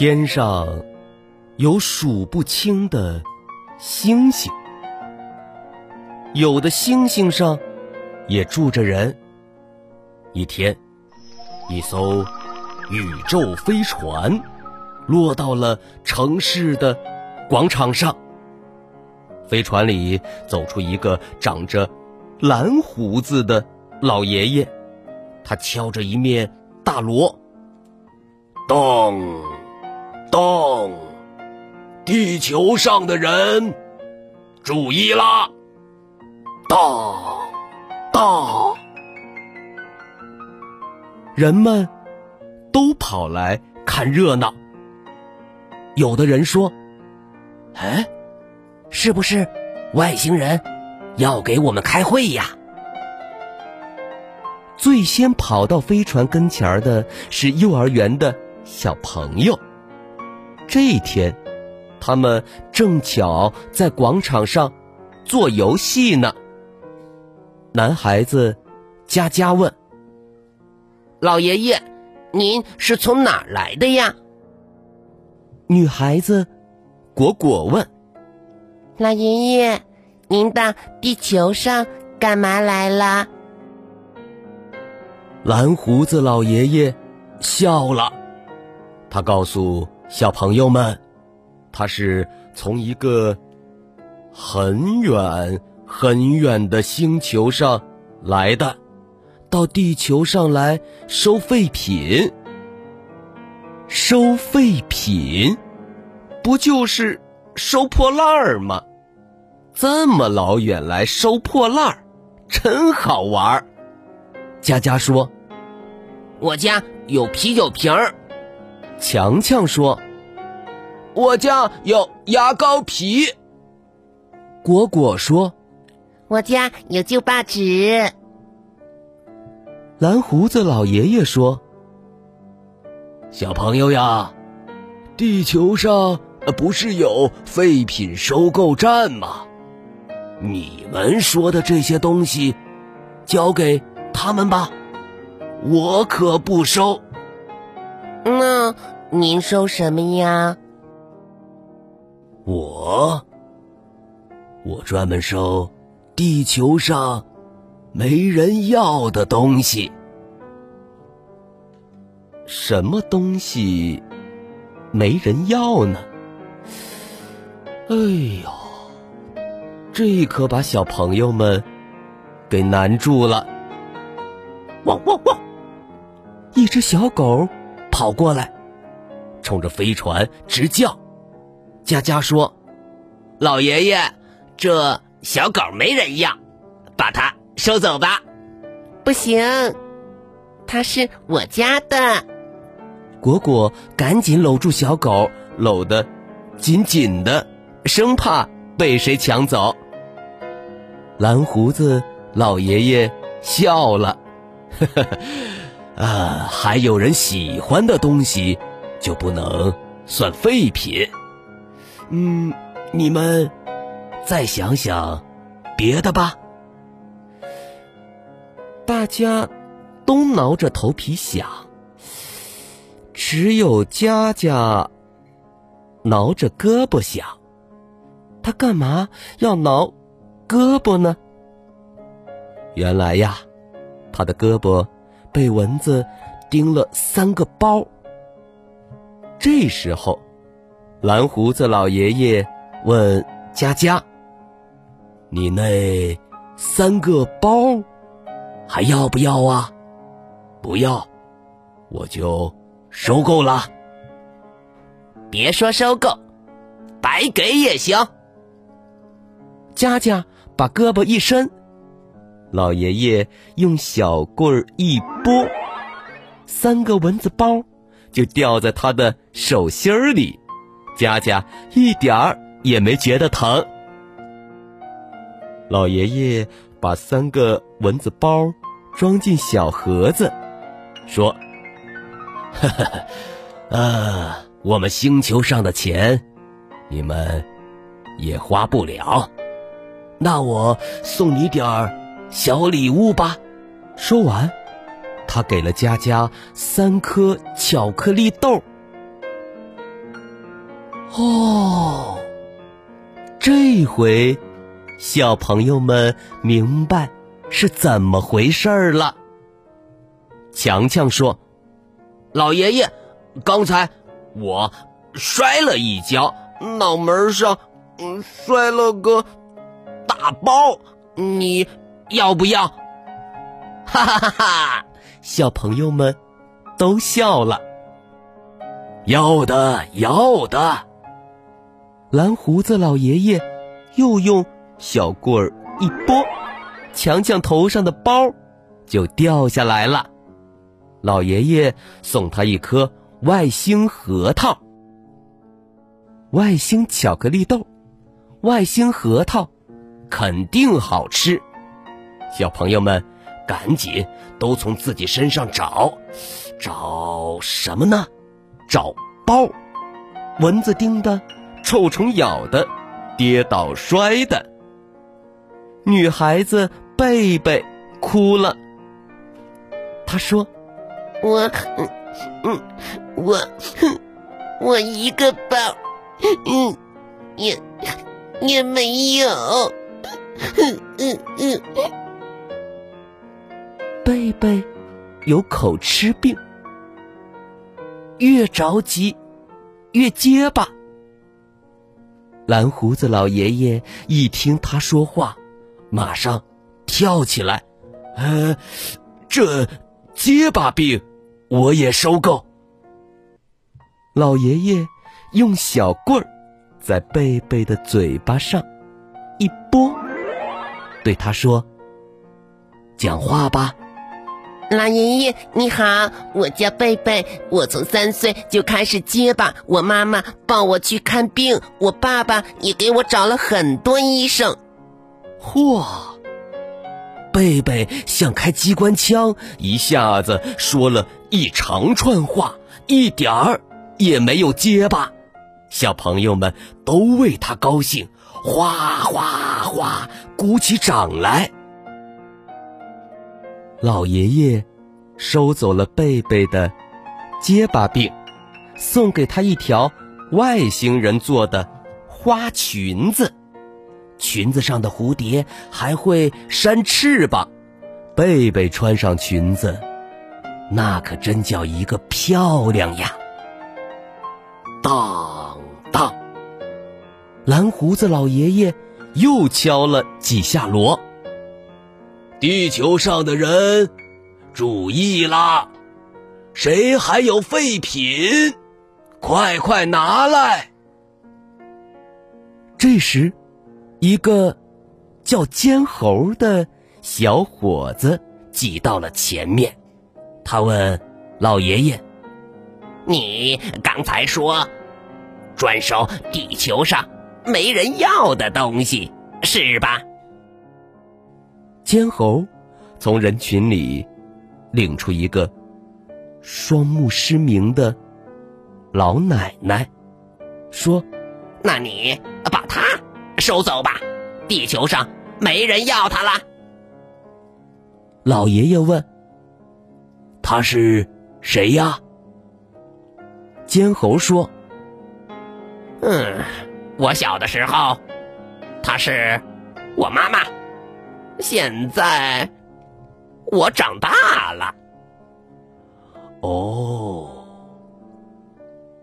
天上有数不清的星星，有的星星上也住着人。一天，一艘宇宙飞船落到了城市的广场上。飞船里走出一个长着蓝胡子的老爷爷，他敲着一面大锣，咚。当！地球上的人，注意啦！咚咚！人们都跑来看热闹。有的人说：“哎，是不是外星人要给我们开会呀？”最先跑到飞船跟前的是幼儿园的小朋友。这一天，他们正巧在广场上做游戏呢。男孩子佳佳问：“老爷爷，您是从哪儿来的呀？”女孩子果果问：“老爷爷，您到地球上干嘛来了？”蓝胡子老爷爷笑了，他告诉。小朋友们，他是从一个很远很远的星球上来的，到地球上来收废品。收废品，不就是收破烂儿吗？这么老远来收破烂儿，真好玩儿。佳佳说：“我家有啤酒瓶儿。”强强说：“我家有牙膏皮。”果果说：“我家有旧报纸。”蓝胡子老爷爷说：“小朋友呀，地球上不是有废品收购站吗？你们说的这些东西，交给他们吧，我可不收。”那您收什么呀？我，我专门收地球上没人要的东西。什么东西没人要呢？哎呦，这可把小朋友们给难住了。汪汪汪！一只小狗。跑过来，冲着飞船直叫。佳佳说：“老爷爷，这小狗没人要，把它收走吧。”不行，它是我家的。果果赶紧搂住小狗，搂得紧紧的，生怕被谁抢走。蓝胡子老爷爷笑了，呵呵。啊，还有人喜欢的东西，就不能算废品。嗯，你们再想想别的吧。大家都挠着头皮想，只有佳佳挠着胳膊想，他干嘛要挠胳膊呢？原来呀，他的胳膊。被蚊子叮了三个包。这时候，蓝胡子老爷爷问佳佳：“你那三个包还要不要啊？不要，我就收购了。别说收购，白给也行。”佳佳把胳膊一伸，老爷爷用小棍儿一拨，三个蚊子包就掉在他的手心里，佳佳一点儿也没觉得疼。老爷爷把三个蚊子包装进小盒子，说：“哈哈，呃，我们星球上的钱，你们也花不了。那我送你点儿小礼物吧。”说完，他给了佳佳三颗巧克力豆。哦，这回。小朋友们明白是怎么回事儿了。强强说：“老爷爷，刚才我摔了一跤，脑门上嗯摔了个大包，你要不要？”哈哈哈哈！小朋友们都笑了。要的，要的。蓝胡子老爷爷又用。小棍儿一拨，强强头上的包就掉下来了。老爷爷送他一颗外星核桃，外星巧克力豆，外星核桃，肯定好吃。小朋友们赶紧都从自己身上找，找什么呢？找包，蚊子叮的，臭虫咬的，跌倒摔的。女孩子贝贝哭了。她说：“我，嗯，我，我一个包，嗯，也也没有。”嗯嗯嗯。贝贝有口吃病，越着急越结巴。蓝胡子老爷爷一听他说话。马上跳起来，呃，这结巴病我也收够。老爷爷用小棍儿在贝贝的嘴巴上一拨，对他说：“讲话吧。”老爷爷你好，我叫贝贝，我从三岁就开始结巴，我妈妈抱我去看病，我爸爸也给我找了很多医生。嚯！贝贝像开机关枪，一下子说了一长串话，一点儿也没有结巴。小朋友们都为他高兴，哗哗哗鼓起掌来。老爷爷收走了贝贝的结巴病，送给他一条外星人做的花裙子。裙子上的蝴蝶还会扇翅膀，贝贝穿上裙子，那可真叫一个漂亮呀！当当，蓝胡子老爷爷又敲了几下锣。地球上的人，注意啦！谁还有废品，快快拿来！这时。一个叫尖猴的小伙子挤到了前面，他问老爷爷：“你刚才说专收地球上没人要的东西是吧？”尖猴从人群里领出一个双目失明的老奶奶，说：“那你把它。”收走吧，地球上没人要它了。老爷爷问：“他是谁呀？”尖猴说：“嗯，我小的时候，他是我妈妈。现在我长大了。”哦，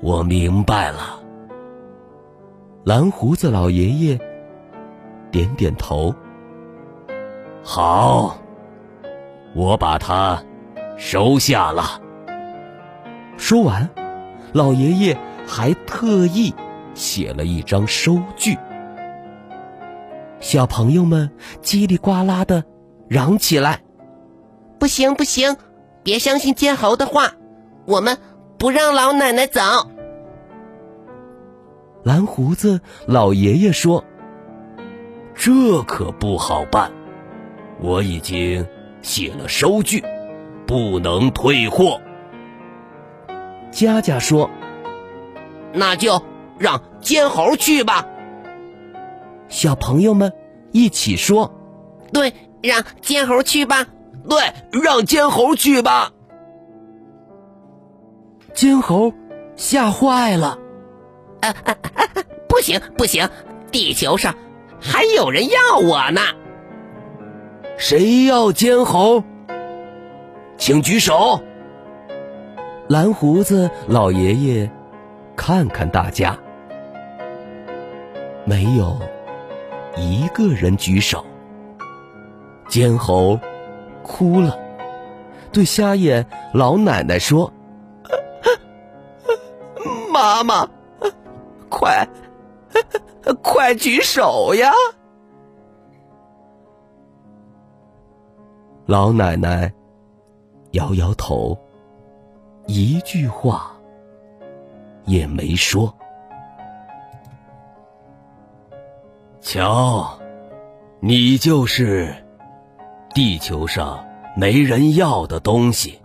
我明白了。蓝胡子老爷爷点点头。好，我把它收下了。说完，老爷爷还特意写了一张收据。小朋友们叽里呱啦的嚷起来：“不行不行，别相信尖猴的话，我们不让老奶奶走。”蓝胡子老爷爷说：“这可不好办，我已经写了收据，不能退货。”佳佳说：“那就让尖猴去吧。”小朋友们一起说：“对，让尖猴去吧。”对，让尖猴去吧。尖猴吓坏了。啊啊啊！不行不行，地球上还有人要我呢。谁要尖猴？请举手。蓝胡子老爷爷看看大家，没有一个人举手。尖猴哭了，对瞎眼老奶奶说：“妈妈。”快，快举手呀！老奶奶摇摇头，一句话也没说。瞧，你就是地球上没人要的东西。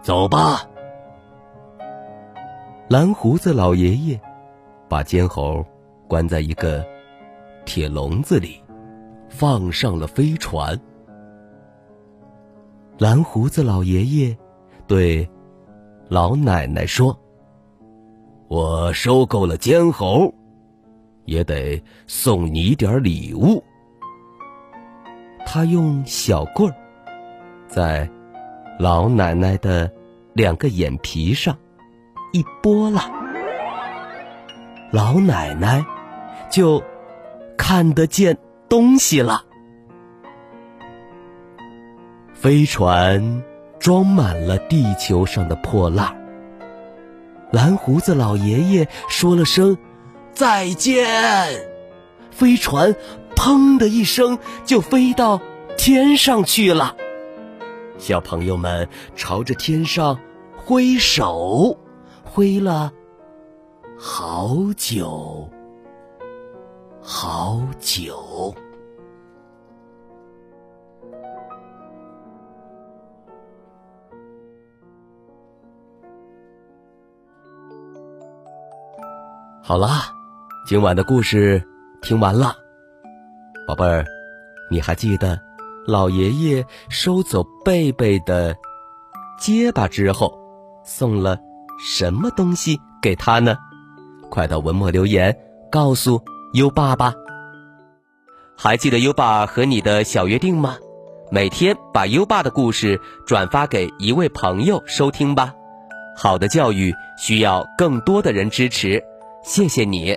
走吧，蓝胡子老爷爷。把尖猴关在一个铁笼子里，放上了飞船。蓝胡子老爷爷对老奶奶说：“我收购了尖猴，也得送你点礼物。”他用小棍儿在老奶奶的两个眼皮上一拨拉。老奶奶就看得见东西了。飞船装满了地球上的破烂蓝胡子老爷爷说了声再见，飞船砰的一声就飞到天上去了。小朋友们朝着天上挥手，挥了。好久，好久。好啦，今晚的故事听完了，宝贝儿，你还记得老爷爷收走贝贝的结巴之后，送了什么东西给他呢？快到文末留言，告诉优爸吧。还记得优爸和你的小约定吗？每天把优爸的故事转发给一位朋友收听吧。好的教育需要更多的人支持，谢谢你。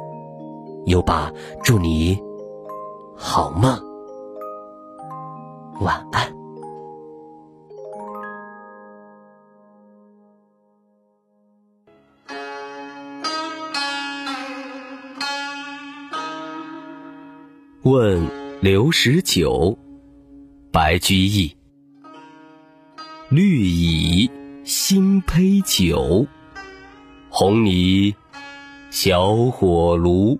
优爸，祝你好梦，晚安。问刘十九。白居易，绿蚁新醅酒，红泥小火炉。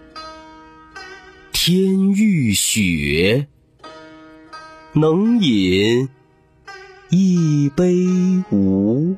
天欲雪，能饮一杯无？